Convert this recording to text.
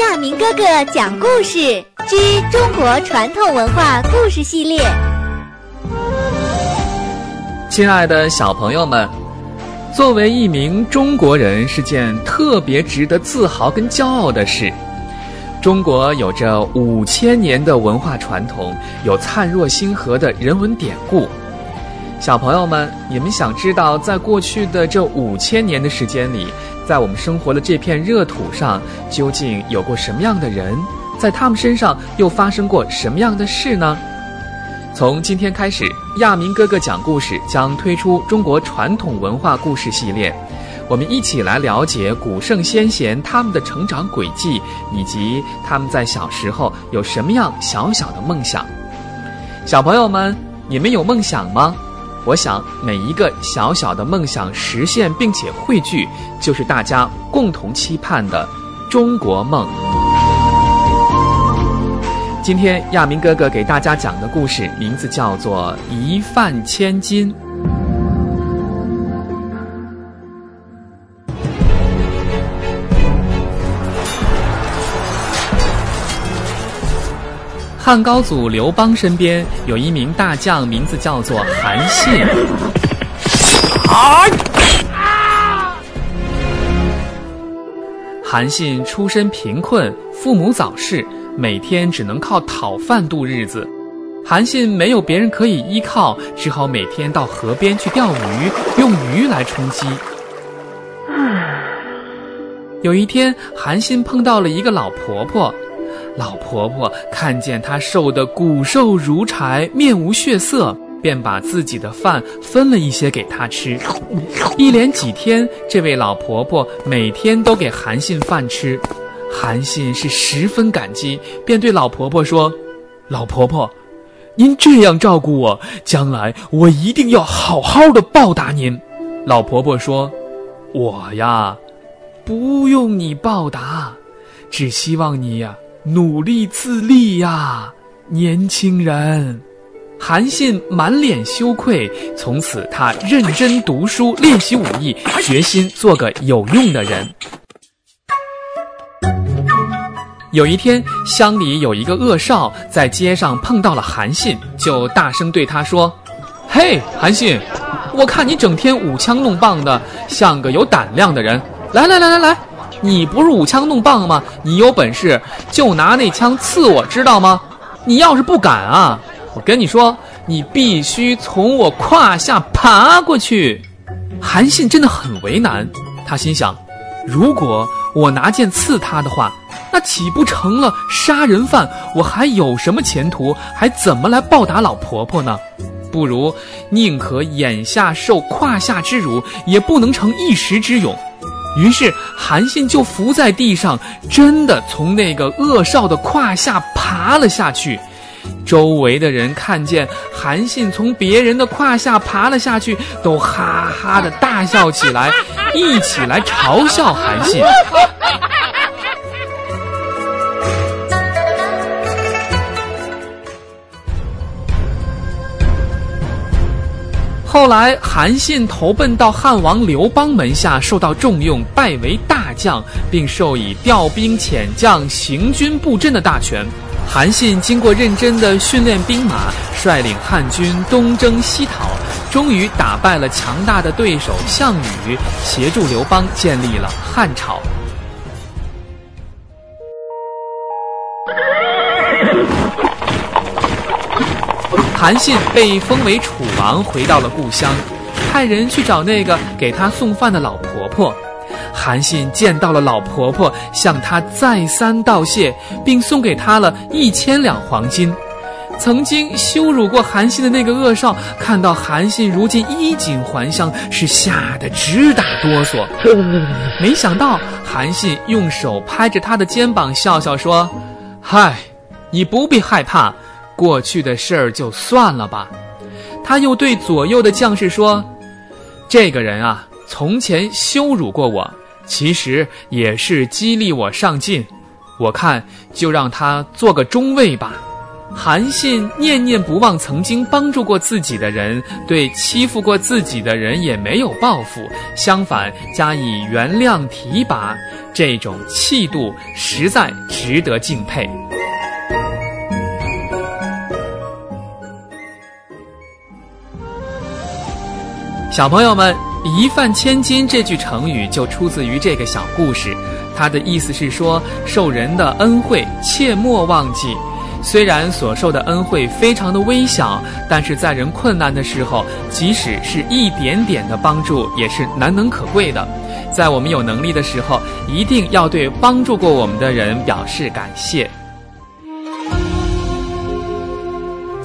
亚明哥哥讲故事之中国传统文化故事系列。亲爱的小朋友们，作为一名中国人是件特别值得自豪跟骄傲的事。中国有着五千年的文化传统，有灿若星河的人文典故。小朋友们，你们想知道，在过去的这五千年的时间里，在我们生活的这片热土上，究竟有过什么样的人？在他们身上又发生过什么样的事呢？从今天开始，亚明哥哥讲故事将推出中国传统文化故事系列。我们一起来了解古圣先贤他们的成长轨迹，以及他们在小时候有什么样小小的梦想。小朋友们，你们有梦想吗？我想每一个小小的梦想实现并且汇聚，就是大家共同期盼的中国梦。今天亚明哥哥给大家讲的故事名字叫做《一饭千金》。汉高祖刘邦身边有一名大将，名字叫做韩信。韩信出身贫困，父母早逝，每天只能靠讨饭度日子。韩信没有别人可以依靠，只好每天到河边去钓鱼，用鱼来充饥。有一天，韩信碰到了一个老婆婆。老婆婆看见他瘦得骨瘦如柴、面无血色，便把自己的饭分了一些给他吃。一连几天，这位老婆婆每天都给韩信饭吃。韩信是十分感激，便对老婆婆说：“老婆婆，您这样照顾我，将来我一定要好好的报答您。”老婆婆说：“我呀，不用你报答，只希望你呀。”努力自立呀，年轻人！韩信满脸羞愧，从此他认真读书，练习武艺，决心做个有用的人。有一天，乡里有一个恶少在街上碰到了韩信，就大声对他说：“嘿，韩信，我看你整天舞枪弄棒的，像个有胆量的人。来来来来来。”你不是舞枪弄棒吗？你有本事就拿那枪刺我，知道吗？你要是不敢啊，我跟你说，你必须从我胯下爬过去。韩信真的很为难，他心想：如果我拿剑刺他的话，那岂不成了杀人犯？我还有什么前途？还怎么来报答老婆婆呢？不如宁可眼下受胯下之辱，也不能成一时之勇。于是韩信就伏在地上，真的从那个恶少的胯下爬了下去。周围的人看见韩信从别人的胯下爬了下去，都哈哈的大笑起来，一起来嘲笑韩信。后来，韩信投奔到汉王刘邦门下，受到重用，拜为大将，并授以调兵遣将、行军布阵的大权。韩信经过认真的训练兵马，率领汉军东征西讨，终于打败了强大的对手项羽，协助刘邦建立了汉朝。韩信被封为楚王，回到了故乡，派人去找那个给他送饭的老婆婆。韩信见到了老婆婆，向她再三道谢，并送给她了一千两黄金。曾经羞辱过韩信的那个恶少，看到韩信如今衣锦还乡，是吓得直打哆嗦。没想到韩信用手拍着他的肩膀，笑笑说：“嗨，你不必害怕。”过去的事儿就算了吧，他又对左右的将士说：“这个人啊，从前羞辱过我，其实也是激励我上进。我看就让他做个中尉吧。”韩信念念不忘曾经帮助过自己的人，对欺负过自己的人也没有报复，相反加以原谅提拔，这种气度实在值得敬佩。小朋友们，“一饭千金”这句成语就出自于这个小故事，它的意思是说，受人的恩惠切莫忘记。虽然所受的恩惠非常的微小，但是在人困难的时候，即使是一点点的帮助，也是难能可贵的。在我们有能力的时候，一定要对帮助过我们的人表示感谢。